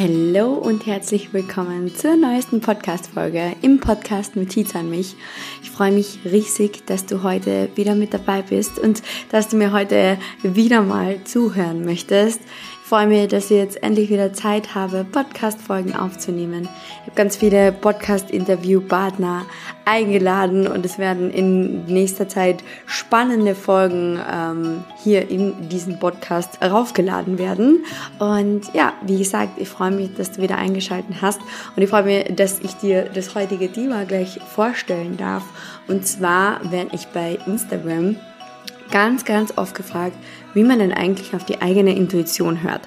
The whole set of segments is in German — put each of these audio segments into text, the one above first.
Hallo und herzlich willkommen zur neuesten Podcast-Folge im Podcast Notiz an mich. Ich freue mich riesig, dass du heute wieder mit dabei bist und dass du mir heute wieder mal zuhören möchtest freue mich, dass ich jetzt endlich wieder Zeit habe, Podcast-Folgen aufzunehmen. Ich habe ganz viele Podcast-Interview-Partner eingeladen und es werden in nächster Zeit spannende Folgen ähm, hier in diesen Podcast raufgeladen werden. Und ja, wie gesagt, ich freue mich, dass du wieder eingeschaltet hast und ich freue mich, dass ich dir das heutige Thema gleich vorstellen darf. Und zwar werde ich bei Instagram ganz, ganz oft gefragt, wie man denn eigentlich auf die eigene Intuition hört.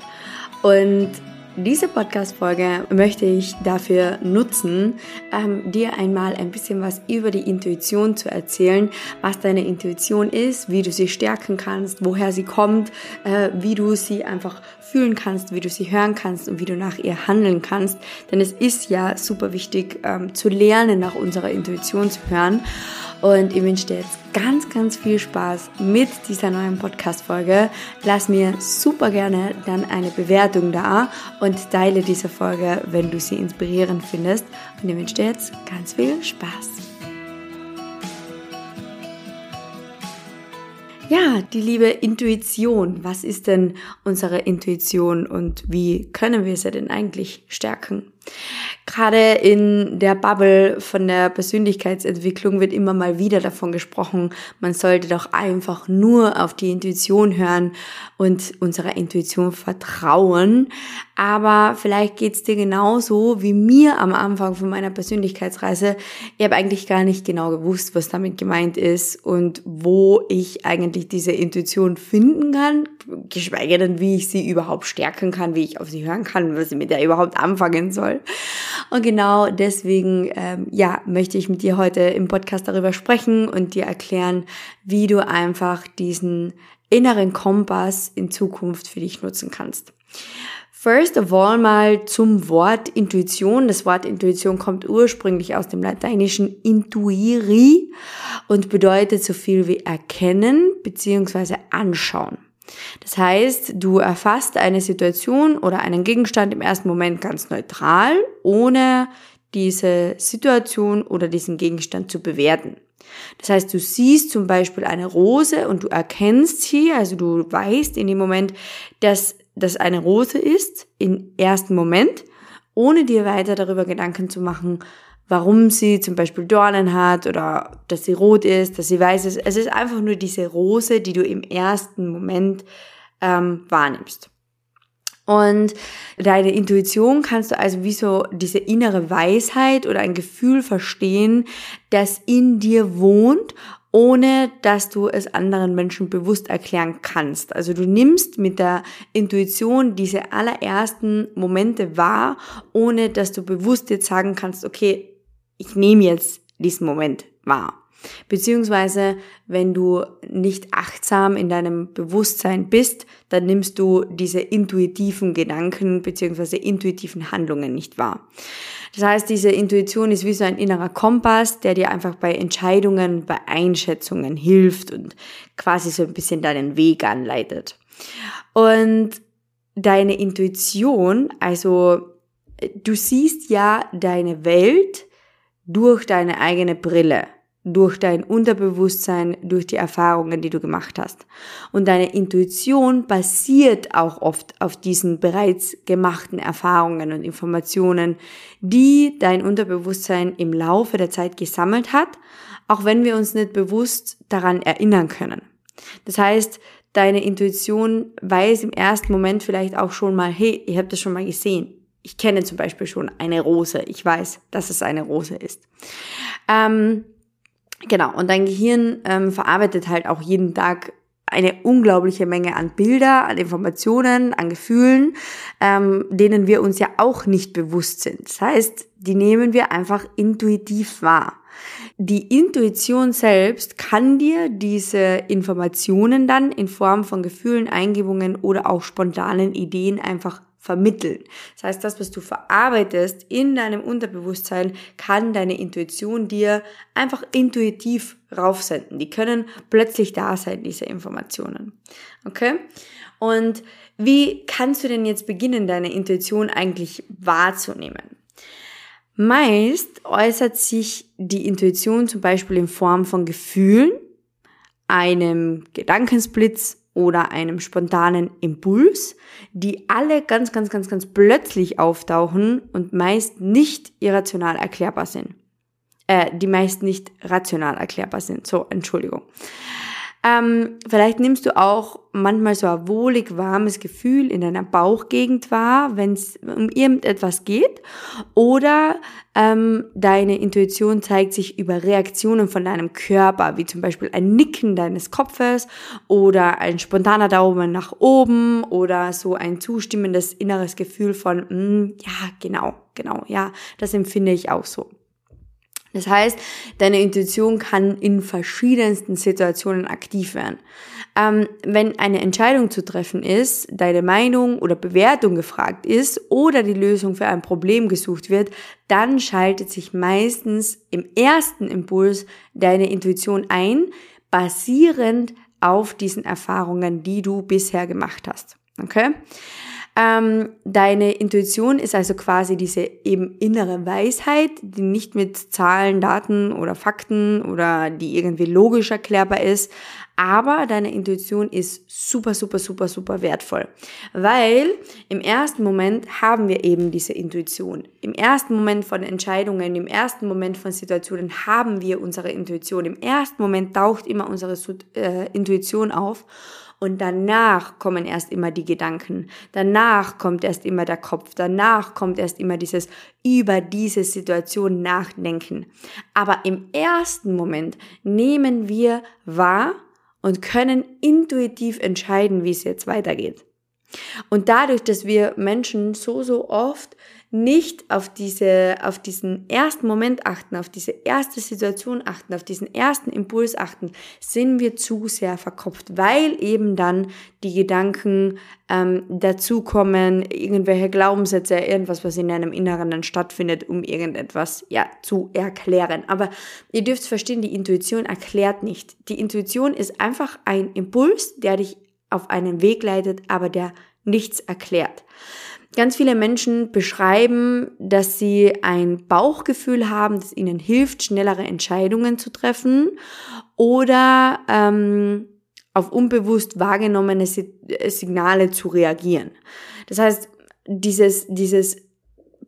Und diese Podcast-Folge möchte ich dafür nutzen, ähm, dir einmal ein bisschen was über die Intuition zu erzählen, was deine Intuition ist, wie du sie stärken kannst, woher sie kommt, äh, wie du sie einfach fühlen kannst, wie du sie hören kannst und wie du nach ihr handeln kannst. Denn es ist ja super wichtig ähm, zu lernen, nach unserer Intuition zu hören. Und ich wünsche dir jetzt ganz, ganz viel Spaß mit dieser neuen Podcast-Folge. Lass mir super gerne dann eine Bewertung da und teile diese Folge, wenn du sie inspirierend findest. Und ich wünsche dir jetzt ganz viel Spaß. Ja, die liebe Intuition. Was ist denn unsere Intuition und wie können wir sie denn eigentlich stärken? Gerade in der Bubble von der Persönlichkeitsentwicklung wird immer mal wieder davon gesprochen, man sollte doch einfach nur auf die Intuition hören und unserer Intuition vertrauen. Aber vielleicht geht's dir genauso wie mir am Anfang von meiner Persönlichkeitsreise. Ich habe eigentlich gar nicht genau gewusst, was damit gemeint ist und wo ich eigentlich diese Intuition finden kann, geschweige denn, wie ich sie überhaupt stärken kann, wie ich auf sie hören kann, was ich mit der überhaupt anfangen soll. Und genau deswegen, ähm, ja, möchte ich mit dir heute im Podcast darüber sprechen und dir erklären, wie du einfach diesen inneren Kompass in Zukunft für dich nutzen kannst. First of all mal zum Wort Intuition. Das Wort Intuition kommt ursprünglich aus dem lateinischen intuiri und bedeutet so viel wie erkennen bzw. anschauen. Das heißt, du erfasst eine Situation oder einen Gegenstand im ersten Moment ganz neutral, ohne diese Situation oder diesen Gegenstand zu bewerten. Das heißt, du siehst zum Beispiel eine Rose und du erkennst sie, also du weißt in dem Moment, dass das eine Rose ist, im ersten Moment, ohne dir weiter darüber Gedanken zu machen, warum sie zum Beispiel Dornen hat oder dass sie rot ist, dass sie weiß ist. Es ist einfach nur diese Rose, die du im ersten Moment ähm, wahrnimmst. Und deine Intuition kannst du also wie so diese innere Weisheit oder ein Gefühl verstehen, das in dir wohnt, ohne dass du es anderen Menschen bewusst erklären kannst. Also du nimmst mit der Intuition diese allerersten Momente wahr, ohne dass du bewusst jetzt sagen kannst, okay, ich nehme jetzt diesen Moment wahr. Beziehungsweise, wenn du nicht achtsam in deinem Bewusstsein bist, dann nimmst du diese intuitiven Gedanken beziehungsweise intuitiven Handlungen nicht wahr. Das heißt, diese Intuition ist wie so ein innerer Kompass, der dir einfach bei Entscheidungen, bei Einschätzungen hilft und quasi so ein bisschen deinen Weg anleitet. Und deine Intuition, also du siehst ja deine Welt durch deine eigene Brille, durch dein Unterbewusstsein, durch die Erfahrungen, die du gemacht hast. Und deine Intuition basiert auch oft auf diesen bereits gemachten Erfahrungen und Informationen, die dein Unterbewusstsein im Laufe der Zeit gesammelt hat, auch wenn wir uns nicht bewusst daran erinnern können. Das heißt, deine Intuition weiß im ersten Moment vielleicht auch schon mal, hey, ich habe das schon mal gesehen ich kenne zum Beispiel schon eine Rose. Ich weiß, dass es eine Rose ist. Ähm, genau, und dein Gehirn ähm, verarbeitet halt auch jeden Tag eine unglaubliche Menge an Bilder, an Informationen, an Gefühlen, ähm, denen wir uns ja auch nicht bewusst sind. Das heißt, die nehmen wir einfach intuitiv wahr. Die Intuition selbst kann dir diese Informationen dann in Form von Gefühlen, Eingebungen oder auch spontanen Ideen einfach vermitteln. Das heißt, das, was du verarbeitest in deinem Unterbewusstsein, kann deine Intuition dir einfach intuitiv raufsenden. Die können plötzlich da sein, diese Informationen. Okay? Und Wie kannst du denn jetzt beginnen, deine Intuition eigentlich wahrzunehmen? Meist äußert sich die Intuition zum Beispiel in Form von Gefühlen, einem Gedankensblitz oder einem spontanen Impuls, die alle ganz, ganz, ganz, ganz plötzlich auftauchen und meist nicht irrational erklärbar sind. Äh, die meist nicht rational erklärbar sind. So, Entschuldigung. Ähm, vielleicht nimmst du auch manchmal so ein wohlig warmes Gefühl in deiner Bauchgegend wahr, wenn es um irgendetwas geht. Oder ähm, deine Intuition zeigt sich über Reaktionen von deinem Körper, wie zum Beispiel ein Nicken deines Kopfes oder ein spontaner Daumen nach oben oder so ein zustimmendes inneres Gefühl von, mm, ja, genau, genau, ja, das empfinde ich auch so. Das heißt, deine Intuition kann in verschiedensten Situationen aktiv werden. Ähm, wenn eine Entscheidung zu treffen ist, deine Meinung oder Bewertung gefragt ist oder die Lösung für ein Problem gesucht wird, dann schaltet sich meistens im ersten Impuls deine Intuition ein, basierend auf diesen Erfahrungen, die du bisher gemacht hast. Okay? Ähm, deine Intuition ist also quasi diese eben innere Weisheit, die nicht mit Zahlen, Daten oder Fakten oder die irgendwie logisch erklärbar ist, aber deine Intuition ist super, super, super, super wertvoll, weil im ersten Moment haben wir eben diese Intuition. Im ersten Moment von Entscheidungen, im ersten Moment von Situationen haben wir unsere Intuition. Im ersten Moment taucht immer unsere äh, Intuition auf und danach kommen erst immer die Gedanken. Danach kommt erst immer der Kopf. Danach kommt erst immer dieses über diese Situation nachdenken. Aber im ersten Moment nehmen wir wahr und können intuitiv entscheiden, wie es jetzt weitergeht. Und dadurch, dass wir Menschen so, so oft nicht auf diese, auf diesen ersten Moment achten, auf diese erste Situation achten, auf diesen ersten Impuls achten, sind wir zu sehr verkopft, weil eben dann die Gedanken ähm, dazukommen, irgendwelche Glaubenssätze, irgendwas, was in einem Inneren dann stattfindet, um irgendetwas ja zu erklären. Aber ihr dürft verstehen, die Intuition erklärt nicht. Die Intuition ist einfach ein Impuls, der dich auf einen Weg leitet, aber der nichts erklärt. Ganz viele Menschen beschreiben, dass sie ein Bauchgefühl haben, das ihnen hilft, schnellere Entscheidungen zu treffen oder ähm, auf unbewusst wahrgenommene Signale zu reagieren. Das heißt, dieses, dieses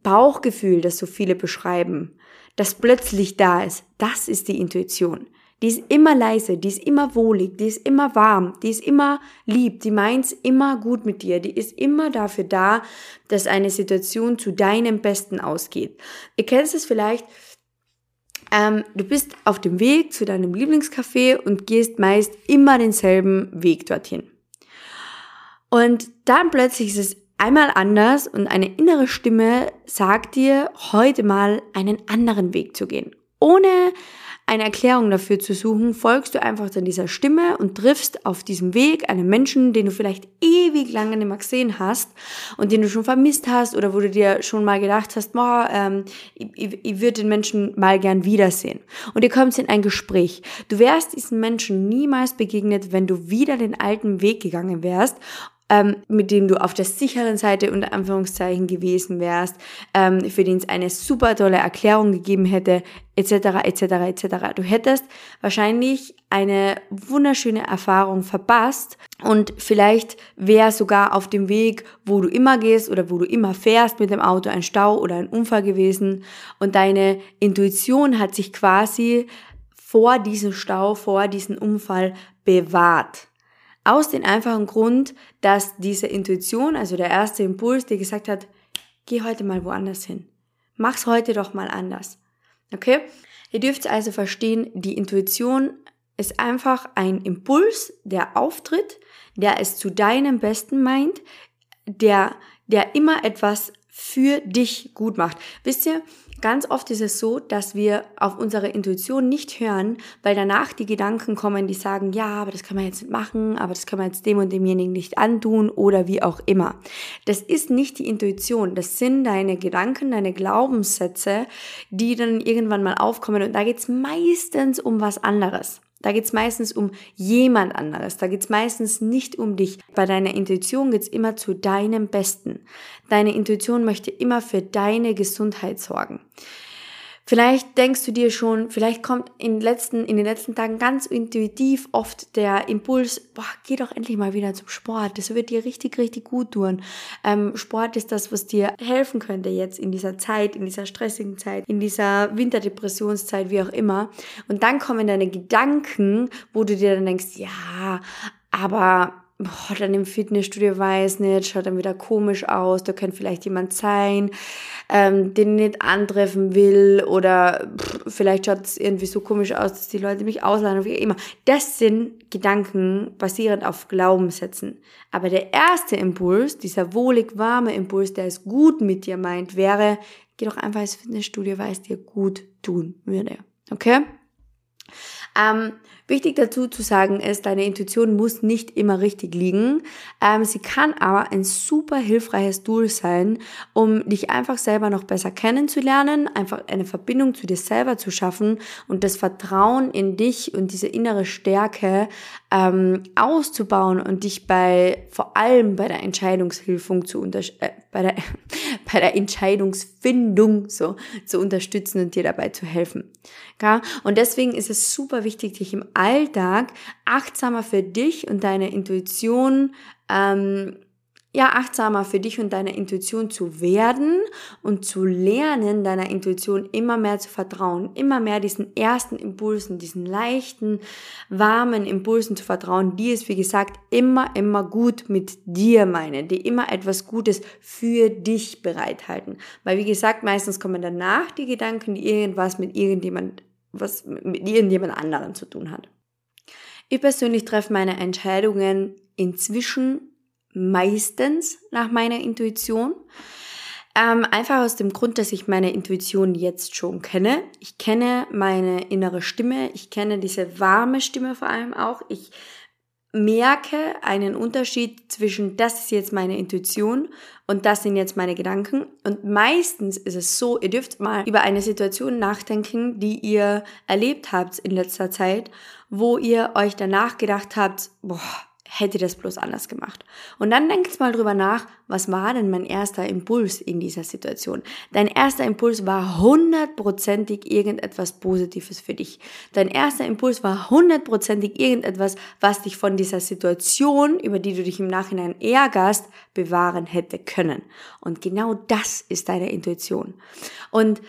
Bauchgefühl, das so viele beschreiben, das plötzlich da ist, das ist die Intuition. Die ist immer leise, die ist immer wohlig, die ist immer warm, die ist immer lieb, die meint's immer gut mit dir, die ist immer dafür da, dass eine Situation zu deinem Besten ausgeht. Ihr kennt es vielleicht, ähm, du bist auf dem Weg zu deinem Lieblingscafé und gehst meist immer denselben Weg dorthin. Und dann plötzlich ist es einmal anders und eine innere Stimme sagt dir, heute mal einen anderen Weg zu gehen. Ohne eine Erklärung dafür zu suchen, folgst du einfach dann dieser Stimme und triffst auf diesem Weg einen Menschen, den du vielleicht ewig lange nicht mehr gesehen hast und den du schon vermisst hast oder wo du dir schon mal gedacht hast, boah, ähm, ich, ich würde den Menschen mal gern wiedersehen. Und ihr kommt in ein Gespräch. Du wärst diesen Menschen niemals begegnet, wenn du wieder den alten Weg gegangen wärst ähm, mit dem du auf der sicheren Seite unter Anführungszeichen gewesen wärst, ähm, für den es eine super tolle Erklärung gegeben hätte, etc., etc., etc. Du hättest wahrscheinlich eine wunderschöne Erfahrung verpasst und vielleicht wäre sogar auf dem Weg, wo du immer gehst oder wo du immer fährst mit dem Auto ein Stau oder ein Unfall gewesen und deine Intuition hat sich quasi vor diesem Stau, vor diesem Unfall bewahrt. Aus dem einfachen Grund, dass diese Intuition, also der erste Impuls, dir gesagt hat, geh heute mal woanders hin. Mach's heute doch mal anders. Okay? Ihr dürft also verstehen, die Intuition ist einfach ein Impuls, der auftritt, der es zu deinem Besten meint, der, der immer etwas für dich gut macht. Wisst ihr, Ganz oft ist es so, dass wir auf unsere Intuition nicht hören, weil danach die Gedanken kommen, die sagen, ja, aber das kann man jetzt nicht machen, aber das kann man jetzt dem und demjenigen nicht antun oder wie auch immer. Das ist nicht die Intuition, das sind deine Gedanken, deine Glaubenssätze, die dann irgendwann mal aufkommen und da geht es meistens um was anderes. Da geht's meistens um jemand anderes. Da geht's meistens nicht um dich. Bei deiner Intuition geht's immer zu deinem Besten. Deine Intuition möchte immer für deine Gesundheit sorgen. Vielleicht denkst du dir schon, vielleicht kommt in den letzten, in den letzten Tagen ganz intuitiv oft der Impuls, boah, geh doch endlich mal wieder zum Sport. Das wird dir richtig, richtig gut tun. Ähm, Sport ist das, was dir helfen könnte jetzt in dieser Zeit, in dieser stressigen Zeit, in dieser Winterdepressionszeit, wie auch immer. Und dann kommen deine Gedanken, wo du dir dann denkst, ja, aber boah, dann im Fitnessstudio weiß nicht, schaut dann wieder komisch aus, da könnte vielleicht jemand sein, ähm, den ich nicht antreffen will oder pff, vielleicht schaut es irgendwie so komisch aus, dass die Leute mich ausladen, wie immer. Das sind Gedanken basierend auf Glaubenssätzen. Aber der erste Impuls, dieser wohlig warme Impuls, der es gut mit dir meint, wäre, geh doch einfach ins Fitnessstudio, weil es dir gut tun würde. Okay? Ähm, wichtig dazu zu sagen ist, deine Intuition muss nicht immer richtig liegen. Ähm, sie kann aber ein super hilfreiches Tool sein, um dich einfach selber noch besser kennenzulernen, einfach eine Verbindung zu dir selber zu schaffen und das Vertrauen in dich und diese innere Stärke ähm, auszubauen und dich bei vor allem bei der Entscheidungshilfung zu unter äh, bei der bei der Entscheidungsfindung so zu unterstützen und dir dabei zu helfen. Ja? Und deswegen ist es super wichtig, dich im Alltag achtsamer für dich und deine Intuition ähm, ja, achtsamer für dich und deine Intuition zu werden und zu lernen, deiner Intuition immer mehr zu vertrauen, immer mehr diesen ersten Impulsen, diesen leichten, warmen Impulsen zu vertrauen, die es, wie gesagt, immer, immer gut mit dir meinen, die immer etwas Gutes für dich bereithalten. Weil, wie gesagt, meistens kommen danach die Gedanken, die irgendwas mit irgendjemand, was mit irgendjemand anderen zu tun hat. Ich persönlich treffe meine Entscheidungen inzwischen meistens nach meiner Intuition. Ähm, einfach aus dem Grund, dass ich meine Intuition jetzt schon kenne. Ich kenne meine innere Stimme, ich kenne diese warme Stimme vor allem auch. Ich merke einen Unterschied zwischen das ist jetzt meine Intuition und das sind jetzt meine Gedanken. Und meistens ist es so, ihr dürft mal über eine Situation nachdenken, die ihr erlebt habt in letzter Zeit, wo ihr euch danach gedacht habt, boah, hätte das bloß anders gemacht. Und dann denkt mal drüber nach, was war denn mein erster Impuls in dieser Situation? Dein erster Impuls war hundertprozentig irgendetwas Positives für dich. Dein erster Impuls war hundertprozentig irgendetwas, was dich von dieser Situation, über die du dich im Nachhinein ärgerst, bewahren hätte können. Und genau das ist deine Intuition. Und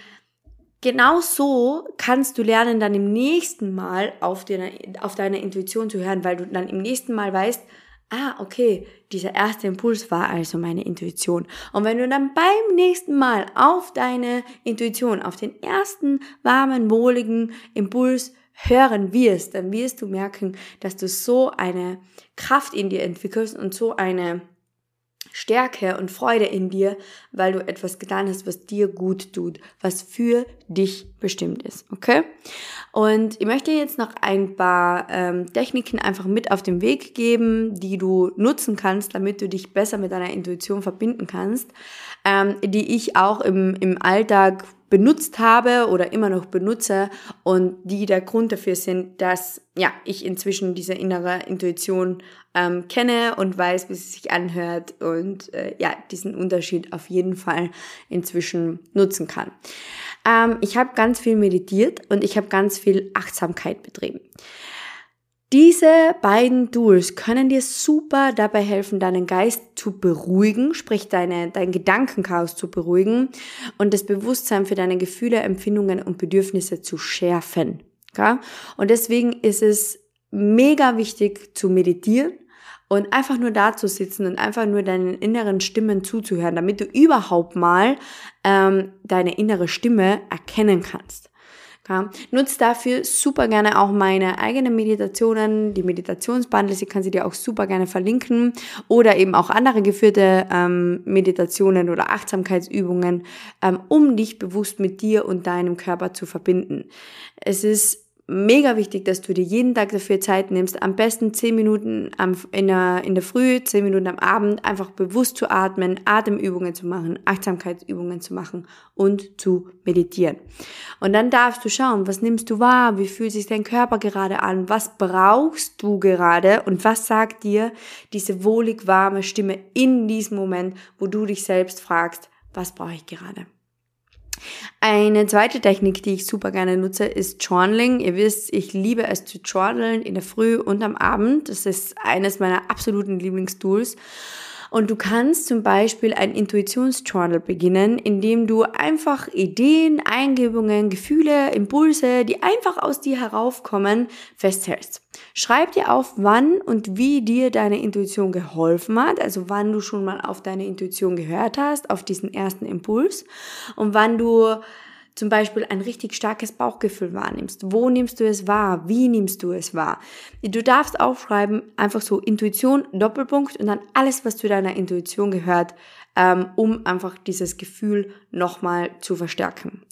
Genau so kannst du lernen, dann im nächsten Mal auf, deine, auf deine Intuition zu hören, weil du dann im nächsten Mal weißt, ah, okay, dieser erste Impuls war also meine Intuition. Und wenn du dann beim nächsten Mal auf deine Intuition, auf den ersten warmen, wohligen Impuls hören wirst, dann wirst du merken, dass du so eine Kraft in dir entwickelst und so eine Stärke und Freude in dir, weil du etwas getan hast, was dir gut tut, was für dich bestimmt ist. Okay? Und ich möchte jetzt noch ein paar ähm, Techniken einfach mit auf den Weg geben, die du nutzen kannst, damit du dich besser mit deiner Intuition verbinden kannst, ähm, die ich auch im, im Alltag benutzt habe oder immer noch benutze und die der Grund dafür sind, dass ja ich inzwischen diese innere Intuition ähm, kenne und weiß, wie sie sich anhört und äh, ja diesen Unterschied auf jeden Fall inzwischen nutzen kann. Ähm, ich habe ganz viel meditiert und ich habe ganz viel Achtsamkeit betrieben. Diese beiden Tools können dir super dabei helfen, deinen Geist zu beruhigen, sprich deine, dein Gedankenchaos zu beruhigen und das Bewusstsein für deine Gefühle, Empfindungen und Bedürfnisse zu schärfen. Okay? Und deswegen ist es mega wichtig zu meditieren und einfach nur da zu sitzen und einfach nur deinen inneren Stimmen zuzuhören, damit du überhaupt mal ähm, deine innere Stimme erkennen kannst. Ja, nutzt dafür super gerne auch meine eigenen Meditationen, die Meditationsbundles, ich kann sie dir auch super gerne verlinken oder eben auch andere geführte ähm, Meditationen oder Achtsamkeitsübungen, ähm, um dich bewusst mit dir und deinem Körper zu verbinden. Es ist mega wichtig, dass du dir jeden Tag dafür Zeit nimmst. Am besten 10 Minuten in der, in der Früh, 10 Minuten am Abend, einfach bewusst zu atmen, Atemübungen zu machen, Achtsamkeitsübungen zu machen und zu meditieren. Und dann darfst du schauen, was nimmst du wahr, wie fühlt sich dein Körper gerade an, was brauchst du gerade und was sagt dir diese wohlig warme Stimme in diesem Moment, wo du dich selbst fragst, was brauche ich gerade? Eine zweite Technik, die ich super gerne nutze, ist Journaling. Ihr wisst, ich liebe es zu journalen in der Früh und am Abend. Das ist eines meiner absoluten Lieblingstools. Und du kannst zum Beispiel ein Intuitionsjournal beginnen, indem du einfach Ideen, Eingebungen, Gefühle, Impulse, die einfach aus dir heraufkommen, festhältst. Schreib dir auf, wann und wie dir deine Intuition geholfen hat, also wann du schon mal auf deine Intuition gehört hast, auf diesen ersten Impuls und wann du zum Beispiel ein richtig starkes Bauchgefühl wahrnimmst. Wo nimmst du es wahr? Wie nimmst du es wahr? Du darfst aufschreiben, einfach so Intuition, Doppelpunkt und dann alles, was zu deiner Intuition gehört, ähm, um einfach dieses Gefühl nochmal zu verstärken.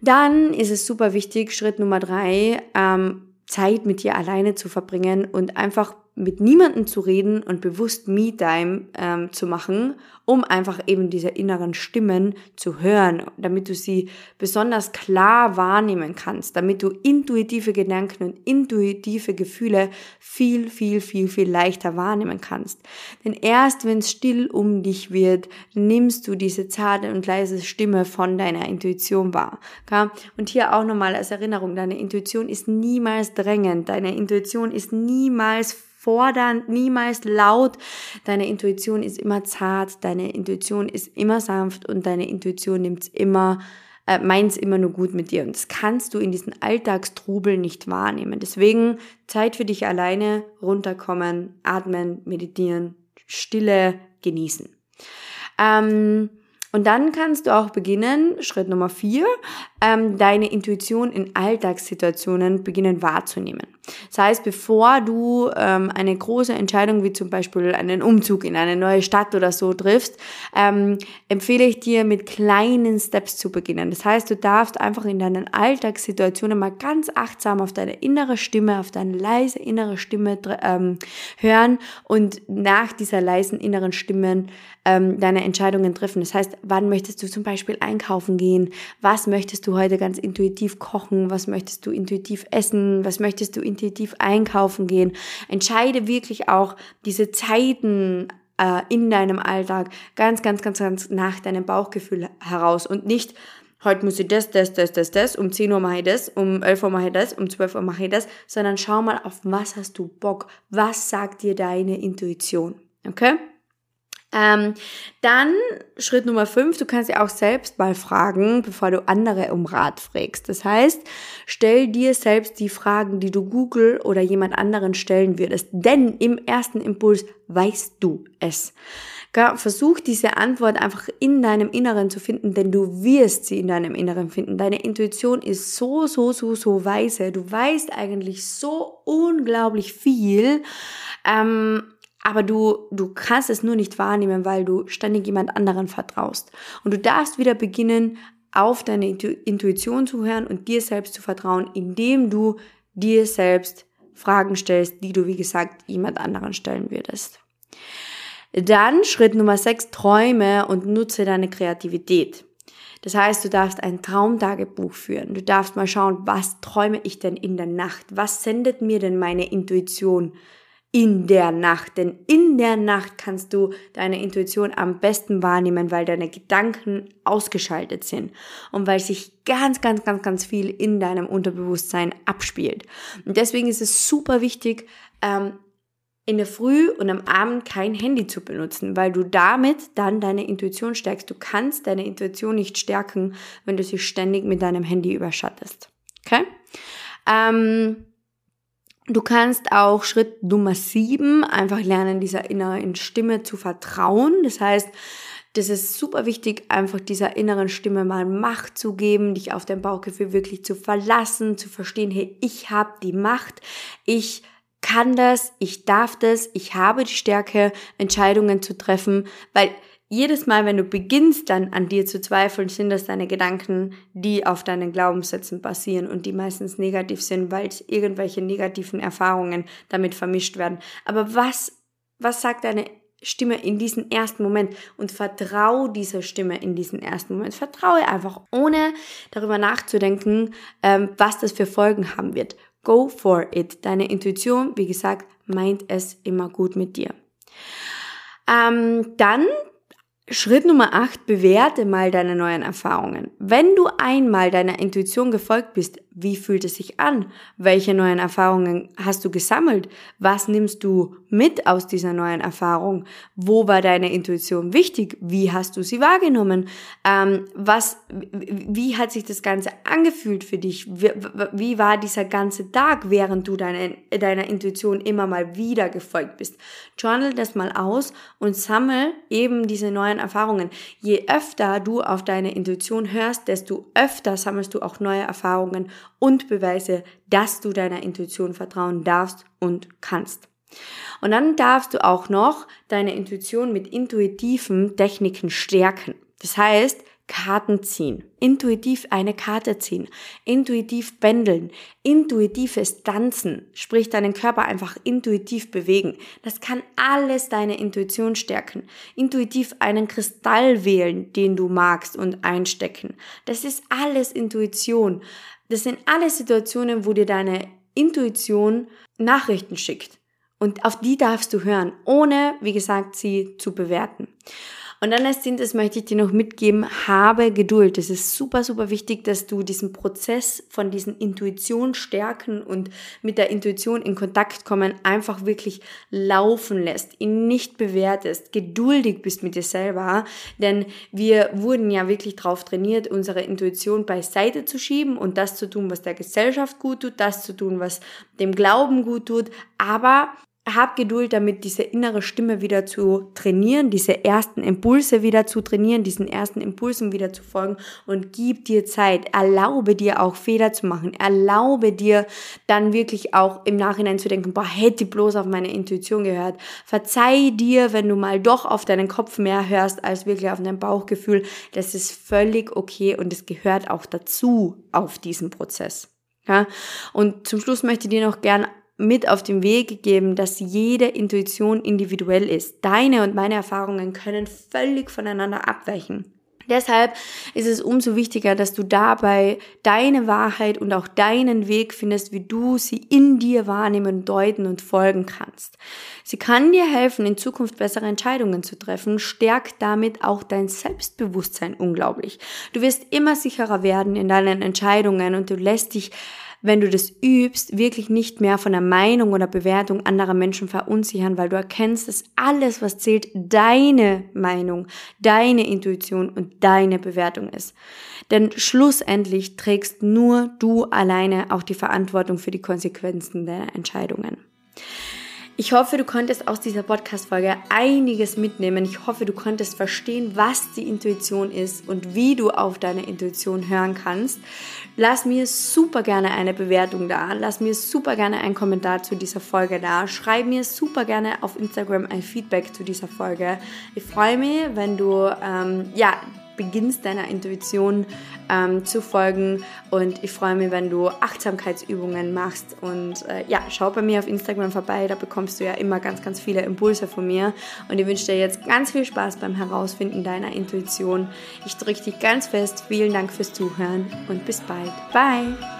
Dann ist es super wichtig, Schritt Nummer drei, ähm, Zeit mit dir alleine zu verbringen und einfach mit niemandem zu reden und bewusst Me-Time ähm, zu machen, um einfach eben diese inneren Stimmen zu hören, damit du sie besonders klar wahrnehmen kannst, damit du intuitive Gedanken und intuitive Gefühle viel, viel, viel, viel leichter wahrnehmen kannst. Denn erst wenn es still um dich wird, nimmst du diese zarte und leise Stimme von deiner Intuition wahr. Okay? Und hier auch nochmal als Erinnerung, deine Intuition ist niemals drängend, deine Intuition ist niemals fordernd, niemals laut. Deine Intuition ist immer zart, deine Intuition ist immer sanft und deine Intuition nimmt's immer äh, meint's immer nur gut mit dir. Und das kannst du in diesen Alltagstrubel nicht wahrnehmen. Deswegen Zeit für dich alleine, runterkommen, atmen, meditieren, Stille genießen. Ähm, und dann kannst du auch beginnen, Schritt Nummer vier, ähm, deine Intuition in Alltagssituationen beginnen wahrzunehmen. Das heißt, bevor du ähm, eine große Entscheidung wie zum Beispiel einen Umzug in eine neue Stadt oder so triffst, ähm, empfehle ich dir mit kleinen Steps zu beginnen. Das heißt, du darfst einfach in deinen Alltagssituationen mal ganz achtsam auf deine innere Stimme, auf deine leise innere Stimme ähm, hören und nach dieser leisen inneren Stimmen ähm, deine Entscheidungen treffen. Das heißt, wann möchtest du zum Beispiel einkaufen gehen? Was möchtest du heute ganz intuitiv kochen? Was möchtest du intuitiv essen? Was möchtest du intuitiv einkaufen gehen? Entscheide wirklich auch diese Zeiten äh, in deinem Alltag ganz, ganz, ganz, ganz nach deinem Bauchgefühl heraus und nicht heute muss ich das, das, das, das, das, um 10 Uhr mache ich das, um 11 Uhr mache ich das, um 12 Uhr mache ich das, sondern schau mal, auf was hast du Bock? Was sagt dir deine Intuition? Okay? Ähm, dann Schritt Nummer fünf, du kannst dir auch selbst mal fragen, bevor du andere um Rat fragst. Das heißt, stell dir selbst die Fragen, die du Google oder jemand anderen stellen würdest. Denn im ersten Impuls weißt du es. Versuch diese Antwort einfach in deinem Inneren zu finden, denn du wirst sie in deinem Inneren finden. Deine Intuition ist so, so, so, so weise. Du weißt eigentlich so unglaublich viel. Ähm, aber du, du kannst es nur nicht wahrnehmen, weil du ständig jemand anderen vertraust. Und du darfst wieder beginnen, auf deine Intuition zu hören und dir selbst zu vertrauen, indem du dir selbst Fragen stellst, die du, wie gesagt, jemand anderen stellen würdest. Dann Schritt Nummer 6, träume und nutze deine Kreativität. Das heißt, du darfst ein Traumtagebuch führen. Du darfst mal schauen, was träume ich denn in der Nacht? Was sendet mir denn meine Intuition? In der Nacht. Denn in der Nacht kannst du deine Intuition am besten wahrnehmen, weil deine Gedanken ausgeschaltet sind und weil sich ganz, ganz, ganz, ganz viel in deinem Unterbewusstsein abspielt. Und deswegen ist es super wichtig, ähm, in der Früh und am Abend kein Handy zu benutzen, weil du damit dann deine Intuition stärkst. Du kannst deine Intuition nicht stärken, wenn du sie ständig mit deinem Handy überschattest. Okay? Ähm, Du kannst auch Schritt Nummer sieben einfach lernen, dieser inneren Stimme zu vertrauen. Das heißt, das ist super wichtig, einfach dieser inneren Stimme mal Macht zu geben, dich auf dein Bauchgefühl wirklich zu verlassen, zu verstehen, hey, ich habe die Macht, ich kann das, ich darf das, ich habe die Stärke, Entscheidungen zu treffen, weil jedes Mal, wenn du beginnst dann an dir zu zweifeln, sind das deine Gedanken, die auf deinen Glaubenssätzen basieren und die meistens negativ sind, weil irgendwelche negativen Erfahrungen damit vermischt werden. Aber was, was sagt deine Stimme in diesen ersten Moment und vertraue dieser Stimme in diesen ersten Moment. Vertraue einfach, ohne darüber nachzudenken, ähm, was das für Folgen haben wird. Go for it. Deine Intuition, wie gesagt, meint es immer gut mit dir. Ähm, dann Schritt Nummer 8, bewerte mal deine neuen Erfahrungen. Wenn du einmal deiner Intuition gefolgt bist, wie fühlt es sich an? Welche neuen Erfahrungen hast du gesammelt? Was nimmst du mit aus dieser neuen Erfahrung? Wo war deine Intuition wichtig? Wie hast du sie wahrgenommen? Ähm, was, wie hat sich das Ganze angefühlt für dich? Wie, wie war dieser ganze Tag, während du deine, deiner Intuition immer mal wieder gefolgt bist? Journal das mal aus und sammel eben diese neuen Erfahrungen. Je öfter du auf deine Intuition hörst, desto öfter sammelst du auch neue Erfahrungen und Beweise, dass du deiner Intuition vertrauen darfst und kannst. Und dann darfst du auch noch deine Intuition mit intuitiven Techniken stärken. Das heißt, Karten ziehen, intuitiv eine Karte ziehen, intuitiv pendeln, intuitives Tanzen, sprich deinen Körper einfach intuitiv bewegen. Das kann alles deine Intuition stärken. Intuitiv einen Kristall wählen, den du magst und einstecken. Das ist alles Intuition. Das sind alle Situationen, wo dir deine Intuition Nachrichten schickt. Und auf die darfst du hören, ohne, wie gesagt, sie zu bewerten. Und dann als das möchte ich dir noch mitgeben, habe Geduld. Es ist super, super wichtig, dass du diesen Prozess von diesen Intuition stärken und mit der Intuition in Kontakt kommen einfach wirklich laufen lässt, ihn nicht bewertest, geduldig bist mit dir selber, denn wir wurden ja wirklich darauf trainiert, unsere Intuition beiseite zu schieben und das zu tun, was der Gesellschaft gut tut, das zu tun, was dem Glauben gut tut, aber hab Geduld damit, diese innere Stimme wieder zu trainieren, diese ersten Impulse wieder zu trainieren, diesen ersten Impulsen wieder zu folgen und gib dir Zeit. Erlaube dir auch Fehler zu machen. Erlaube dir dann wirklich auch im Nachhinein zu denken, boah, hätte bloß auf meine Intuition gehört. Verzeih dir, wenn du mal doch auf deinen Kopf mehr hörst als wirklich auf dein Bauchgefühl. Das ist völlig okay und es gehört auch dazu auf diesen Prozess. Ja, und zum Schluss möchte ich dir noch gern mit auf den Weg gegeben, dass jede Intuition individuell ist. Deine und meine Erfahrungen können völlig voneinander abweichen. Deshalb ist es umso wichtiger, dass du dabei deine Wahrheit und auch deinen Weg findest, wie du sie in dir wahrnehmen, deuten und folgen kannst. Sie kann dir helfen, in Zukunft bessere Entscheidungen zu treffen, stärkt damit auch dein Selbstbewusstsein unglaublich. Du wirst immer sicherer werden in deinen Entscheidungen und du lässt dich wenn du das übst, wirklich nicht mehr von der Meinung oder Bewertung anderer Menschen verunsichern, weil du erkennst, dass alles, was zählt, deine Meinung, deine Intuition und deine Bewertung ist. Denn schlussendlich trägst nur du alleine auch die Verantwortung für die Konsequenzen deiner Entscheidungen. Ich hoffe, du konntest aus dieser Podcast-Folge einiges mitnehmen. Ich hoffe, du konntest verstehen, was die Intuition ist und wie du auf deine Intuition hören kannst. Lass mir super gerne eine Bewertung da. Lass mir super gerne einen Kommentar zu dieser Folge da. Schreib mir super gerne auf Instagram ein Feedback zu dieser Folge. Ich freue mich, wenn du ähm, ja beginnst deiner Intuition ähm, zu folgen. Und ich freue mich, wenn du Achtsamkeitsübungen machst. Und äh, ja, schau bei mir auf Instagram vorbei, da bekommst du ja immer ganz, ganz viele Impulse von mir. Und ich wünsche dir jetzt ganz viel Spaß beim Herausfinden deiner Intuition. Ich drücke dich ganz fest. Vielen Dank fürs Zuhören und bis bald. Bye!